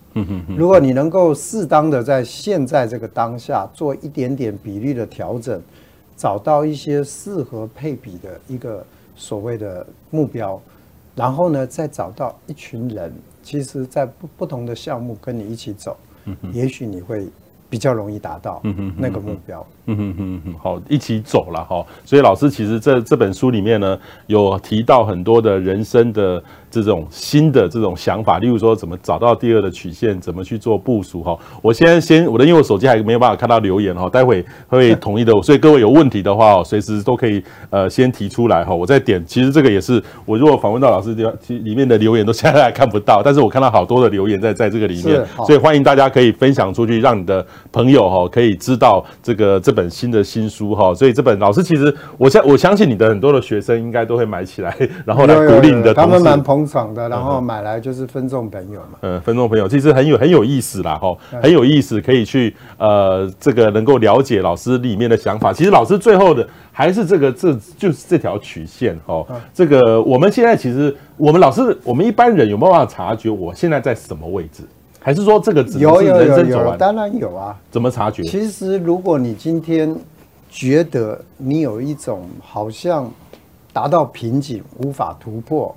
S2: 如果你能够适当的在现在这个当下做一点点比例的调整，找到一些适合配比的一个所谓的目标，然后呢，再找到一群人，其实在不不同的项目跟你一起走，也许你会比较容易达到那个目标。
S1: 嗯哼哼哼，好，一起走了哈。所以老师其实这这本书里面呢，有提到很多的人生的这种新的这种想法，例如说怎么找到第二的曲线，怎么去做部署哈。我现在先我的因为我手机还没有办法看到留言哈，待会会统一的，(laughs) 所以各位有问题的话哦，随时都可以呃先提出来哈。我再点，其实这个也是我如果访问到老师的其里面的留言都现在还看不到，(laughs) 但是我看到好多的留言在在这个里面，所以欢迎大家可以分享出去，让你的朋友哈可以知道这个这本新的新书哈，所以这本老师其实我相我相信你的很多的学生应该都会买起来，然后来鼓励你的同事。
S2: 他们蛮捧场的，然后买来就是分众朋友嘛。
S1: 嗯，分众朋友其实很有很有意思啦哈，很有意思，可以去呃这个能够了解老师里面的想法。其实老师最后的还是这个这就是这条曲线哈。这个我们现在其实我们老师我们一般人有没有办法察觉我现在在什么位置？还是说这个只是人生走完？
S2: 有有有有，当然有啊。
S1: 怎么察觉？
S2: 其实如果你今天觉得你有一种好像达到瓶颈无法突破，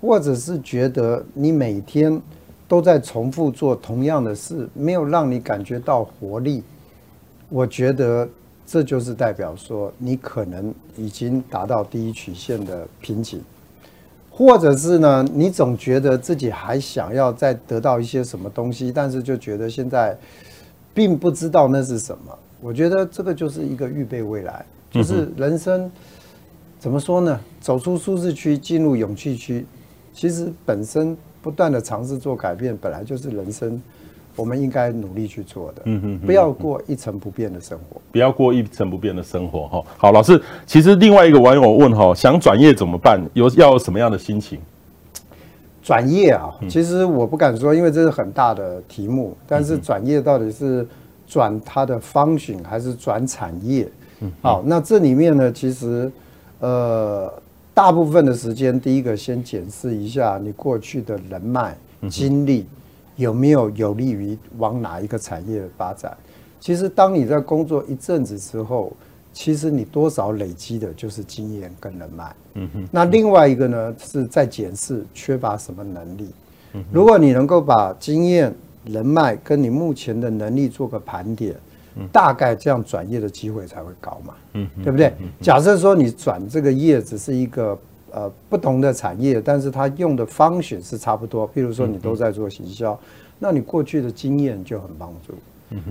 S2: 或者是觉得你每天都在重复做同样的事，没有让你感觉到活力，我觉得这就是代表说你可能已经达到第一曲线的瓶颈。或者是呢，你总觉得自己还想要再得到一些什么东西，但是就觉得现在并不知道那是什么。我觉得这个就是一个预备未来，就是人生怎么说呢？走出舒适区，进入勇气区。其实本身不断的尝试做改变，本来就是人生。我们应该努力去做的，嗯哼，不要过一成不变的生活，
S1: 不要过一成不变的生活哈。好，老师，其实另外一个网友问哈，想转业怎么办？有要有什么样的心情？
S2: 转业啊，其实我不敢说，因为这是很大的题目。但是转业到底是转它的 function 还是转产业？好，那这里面呢，其实呃，大部分的时间，第一个先检视一下你过去的人脉经历。有没有有利于往哪一个产业发展？其实，当你在工作一阵子之后，其实你多少累积的就是经验跟人脉。嗯哼。那另外一个呢，是在检视缺乏什么能力。如果你能够把经验、人脉跟你目前的能力做个盘点，大概这样转业的机会才会高嘛。嗯，对不对？假设说你转这个业只是一个。呃，不同的产业，但是它用的方式是差不多。譬如说，你都在做行销，那你过去的经验就很帮助。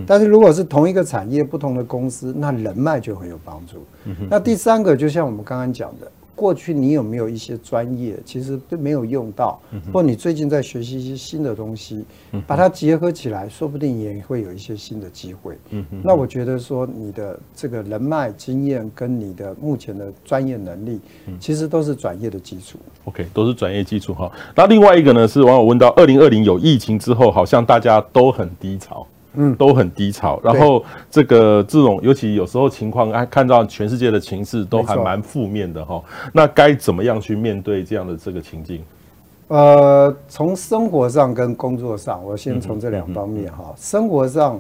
S2: 但是如果是同一个产业、不同的公司，那人脉就很有帮助。那第三个，就像我们刚刚讲的。过去你有没有一些专业，其实都没有用到，或你最近在学习一些新的东西，把它结合起来，说不定也会有一些新的机会。那我觉得说你的这个人脉经验跟你的目前的专业能力，其实都是转业的基础。
S1: OK，都是转业基础哈。那另外一个呢，是网友问到，二零二零有疫情之后，好像大家都很低潮。嗯，都很低潮。然后这个这种，尤其有时候情况，哎，看到全世界的情势都还蛮负面的哈。那该怎么样去面对这样的这个情境？
S2: 呃，从生活上跟工作上，我先从这两方面哈。生活上，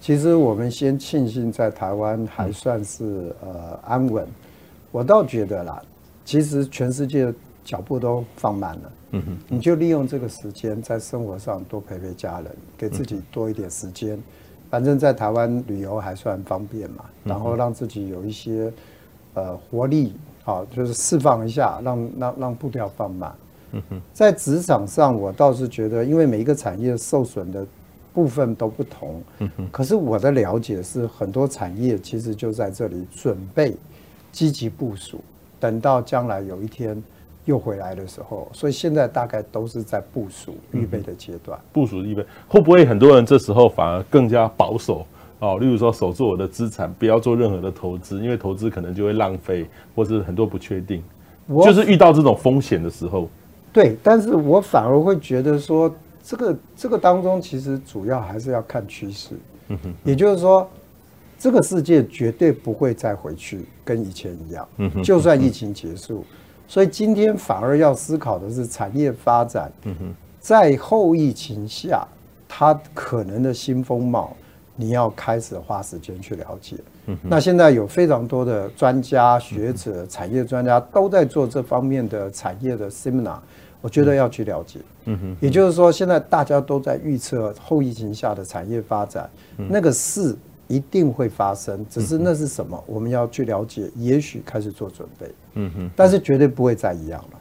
S2: 其实我们先庆幸在台湾还算是呃安稳。我倒觉得啦，其实全世界脚步都放慢了。嗯哼，你就利用这个时间在生活上多陪陪家人，给自己多一点时间。反正，在台湾旅游还算方便嘛，然后让自己有一些呃活力，好，就是释放一下，让让让步调放慢。嗯哼，在职场上，我倒是觉得，因为每一个产业受损的部分都不同。嗯哼，可是我的了解是，很多产业其实就在这里准备积极部署，等到将来有一天。又回来的时候，所以现在大概都是在部署预备的阶段。
S1: 部署预备会不会很多人这时候反而更加保守哦？例如说守住我的资产，不要做任何的投资，因为投资可能就会浪费，或是很多不确定。就是遇到这种风险的时候，
S2: 对。但是我反而会觉得说，这个这个当中其实主要还是要看趋势。嗯哼。也就是说，这个世界绝对不会再回去跟以前一样。嗯哼。就算疫情结束。所以今天反而要思考的是产业发展，嗯哼。在后疫情下，它可能的新风貌，你要开始花时间去了解。那现在有非常多的专家学者、产业专家都在做这方面的产业的 seminar，我觉得要去了解。嗯哼，也就是说，现在大家都在预测后疫情下的产业发展，那个事一定会发生，只是那是什么，我们要去了解，也许开始做准备。嗯哼，但是绝对不会再一样了，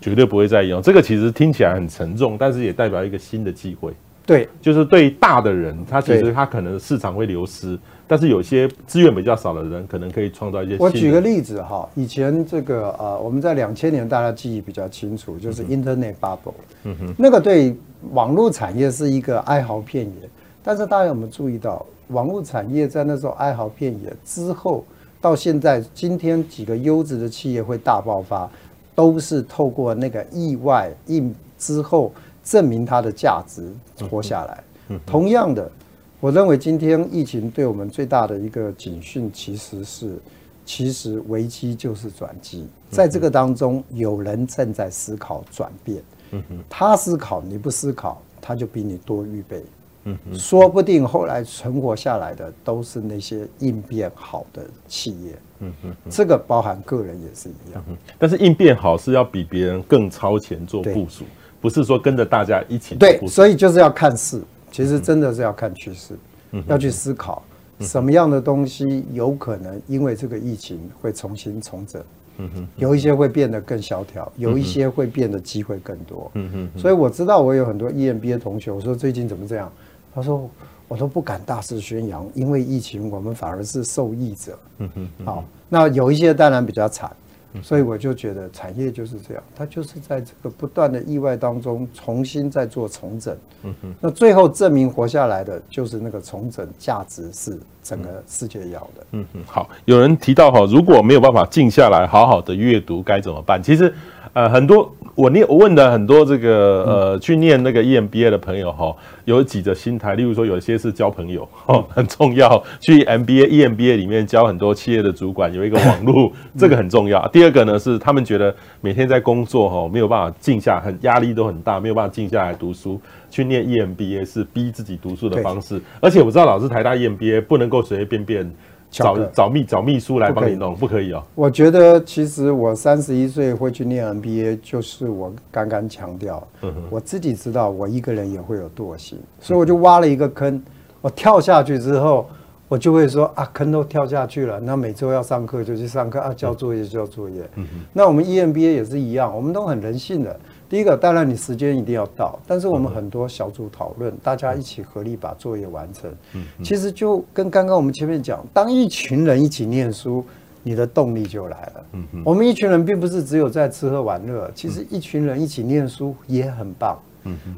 S1: 绝对不会再一样。这个其实听起来很沉重，但是也代表一个新的机会。
S2: 对，
S1: 就是对大的人，他其实他可能市场会流失，但是有些资源比较少的人，可能可以创造一些。
S2: 我举个例子哈，以前这个呃，我们在两千年大家记忆比较清楚，就是 Internet Bubble，嗯哼，那个对网络产业是一个哀嚎遍野。但是大家有没有注意到，网络产业在那时候哀嚎遍野之后，到现在今天几个优质的企业会大爆发，都是透过那个意外应之后。证明它的价值，活下来。同样的，我认为今天疫情对我们最大的一个警讯，其实是，其实危机就是转机。在这个当中，有人正在思考转变。他思考，你不思考，他就比你多预备。说不定后来存活下来的都是那些应变好的企业。这个包含个人也是一样。
S1: 但是应变好是要比别人更超前做部署。不是说跟着大家一起
S2: 对，所以就是要看势，其实真的是要看趋势，要去思考什么样的东西有可能因为这个疫情会重新重整，有一些会变得更萧条，有一些会变得机会更多，嗯所以我知道我有很多 EMBA 同学，我说最近怎么这样？他说我都不敢大肆宣扬，因为疫情我们反而是受益者，好，那有一些当然比较惨。所以我就觉得产业就是这样，它就是在这个不断的意外当中重新在做重整。嗯哼，那最后证明活下来的就是那个重整价值是整个世界要的。
S1: 嗯哼，好，有人提到哈，如果没有办法静下来好好的阅读该怎么办？其实，呃，很多。我念我问的很多这个呃去念那个 EMBA 的朋友哈，有几个心态，例如说有一些是交朋友哦很重要，去 MBA EMBA 里面交很多企业的主管，有一个网络这个很重要。第二个呢是他们觉得每天在工作哈没有办法静下，很压力都很大，没有办法静下来读书。去念 EMBA 是逼自己读书的方式，而且我知道老师台大 EMBA 不能够随随便便。找找秘找秘书来帮你弄，不可以哦。
S2: 我觉得其实我三十一岁会去念 MBA，就是我刚刚强调，我自己知道我一个人也会有惰性，所以我就挖了一个坑，我跳下去之后，我就会说啊，坑都跳下去了，那每周要上课就去上课啊，交作业就交作业。那我们 EMBA 也是一样，我们都很人性的。第一个，当然你时间一定要到，但是我们很多小组讨论，大家一起合力把作业完成。其实就跟刚刚我们前面讲，当一群人一起念书，你的动力就来了。我们一群人并不是只有在吃喝玩乐，其实一群人一起念书也很棒。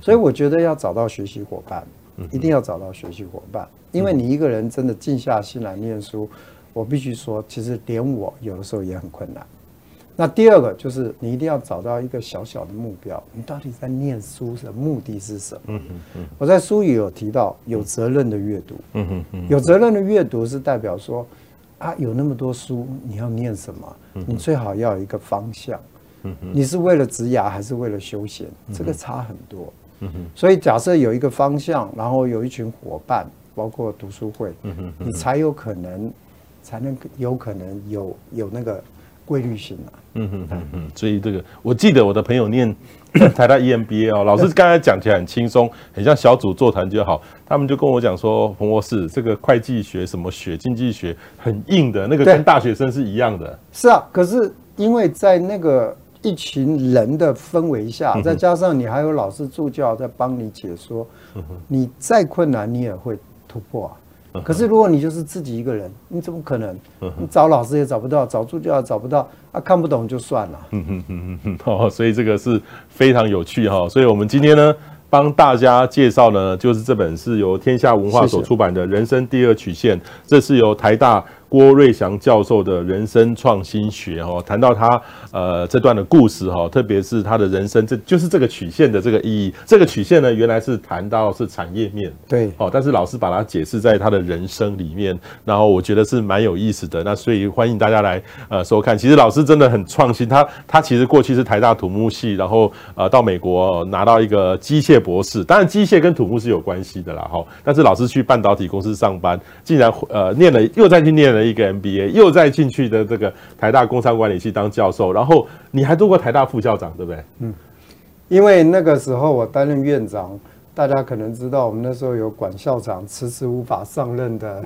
S2: 所以我觉得要找到学习伙伴，一定要找到学习伙伴，因为你一个人真的静下心来念书，我必须说，其实连我有的时候也很困难。那第二个就是你一定要找到一个小小的目标，你到底在念书的目的是什么？嗯嗯，我在书里有提到有责任的阅读。嗯嗯，有责任的阅读是代表说啊，有那么多书，你要念什么？你最好要有一个方向。嗯，你是为了职涯还是为了休闲？这个差很多。嗯，所以假设有一个方向，然后有一群伙伴，包括读书会，你才有可能，才能有可能有有那个。规律性啊，
S1: 嗯哼嗯嗯，所以这个我记得我的朋友念台大 EMBA 哦，老师刚才讲起来很轻松，很像小组座谈就好。他们就跟我讲说，彭博士这个会计学什么学经济学很硬的，那个跟大学生是一样的。
S2: 是啊，可是因为在那个一群人的氛围下，再加上你还有老师助教在帮你解说，你再困难你也会突破啊。可是，如果你就是自己一个人，你怎么可能？你找老师也找不到，找助教也找不到，啊，看不懂就算了。嗯嗯嗯
S1: 嗯哦，所以这个是非常有趣哈。所以我们今天呢，帮大家介绍呢，就是这本是由天下文化所出版的《人生第二曲线》，这是由台大。郭瑞祥教授的人生创新学哦，谈到他呃这段的故事哈，特别是他的人生，这就是这个曲线的这个意义。这个曲线呢，原来是谈到是产业面，
S2: 对，
S1: 哦，但是老师把它解释在他的人生里面，然后我觉得是蛮有意思的。那所以欢迎大家来呃收看。其实老师真的很创新，他他其实过去是台大土木系，然后呃到美国拿到一个机械博士，当然机械跟土木是有关系的啦哈。但是老师去半导体公司上班，竟然呃念了又再去念了。一个 MBA 又再进去的这个台大工商管理系当教授，然后你还做过台大副校长，对不对？嗯，
S2: 因为那个时候我担任院长，大家可能知道，我们那时候有管校长迟迟无法上任的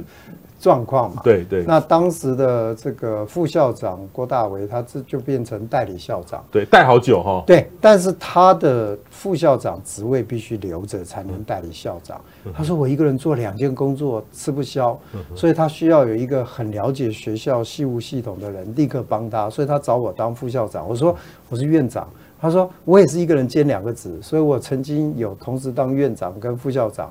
S2: 状况嘛。
S1: 对对。
S2: 那当时的这个副校长郭大为，他这就变成代理校长。
S1: 对，带好久哈。
S2: 对，但是他的副校长职位必须留着才能代理校长。他说我一个人做两件工作吃不消，所以他需要有一个很了解学校系务系统的人立刻帮他，所以他找我当副校长。我说我是院长。他说：“我也是一个人兼两个职，所以我曾经有同时当院长跟副校长。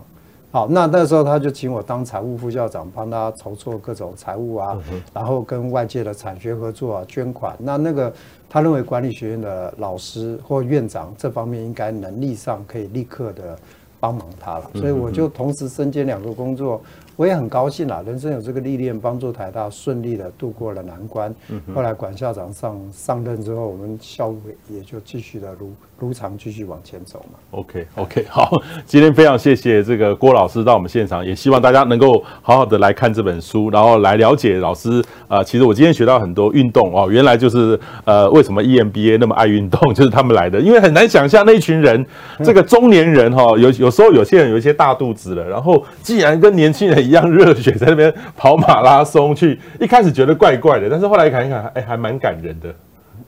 S2: 好，那那时候他就请我当财务副校长，帮他筹措各种财务啊，然后跟外界的产学合作啊，捐款。那那个他认为管理学院的老师或院长这方面应该能力上可以立刻的帮忙他了，所以我就同时身兼两个工作。”我也很高兴啦，人生有这个历练，帮助台大顺利的度过了难关。后来管校长上上任之后，我们校务也就继续的如如常继续往前走嘛。
S1: OK OK，(laughs) 好，今天非常谢谢这个郭老师到我们现场，也希望大家能够好好的来看这本书，然后来了解老师。啊、呃，其实我今天学到很多运动哦，原来就是呃为什么 EMBA 那么爱运动，就是他们来的，因为很难想象那一群人，这个中年人哈，有有时候有些人有一些大肚子了，然后既然跟年轻人。一样热血，在那边跑马拉松去，一开始觉得怪怪的，但是后来看一看，哎、欸，还蛮感人的。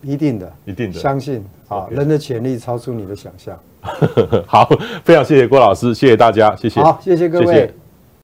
S2: 一定的，
S1: 一定的，
S2: 相信啊，人的潜力超出你的想象。(laughs)
S1: 好，非常谢谢郭老师，谢谢大家，谢谢，
S2: 好，谢谢各位。谢谢。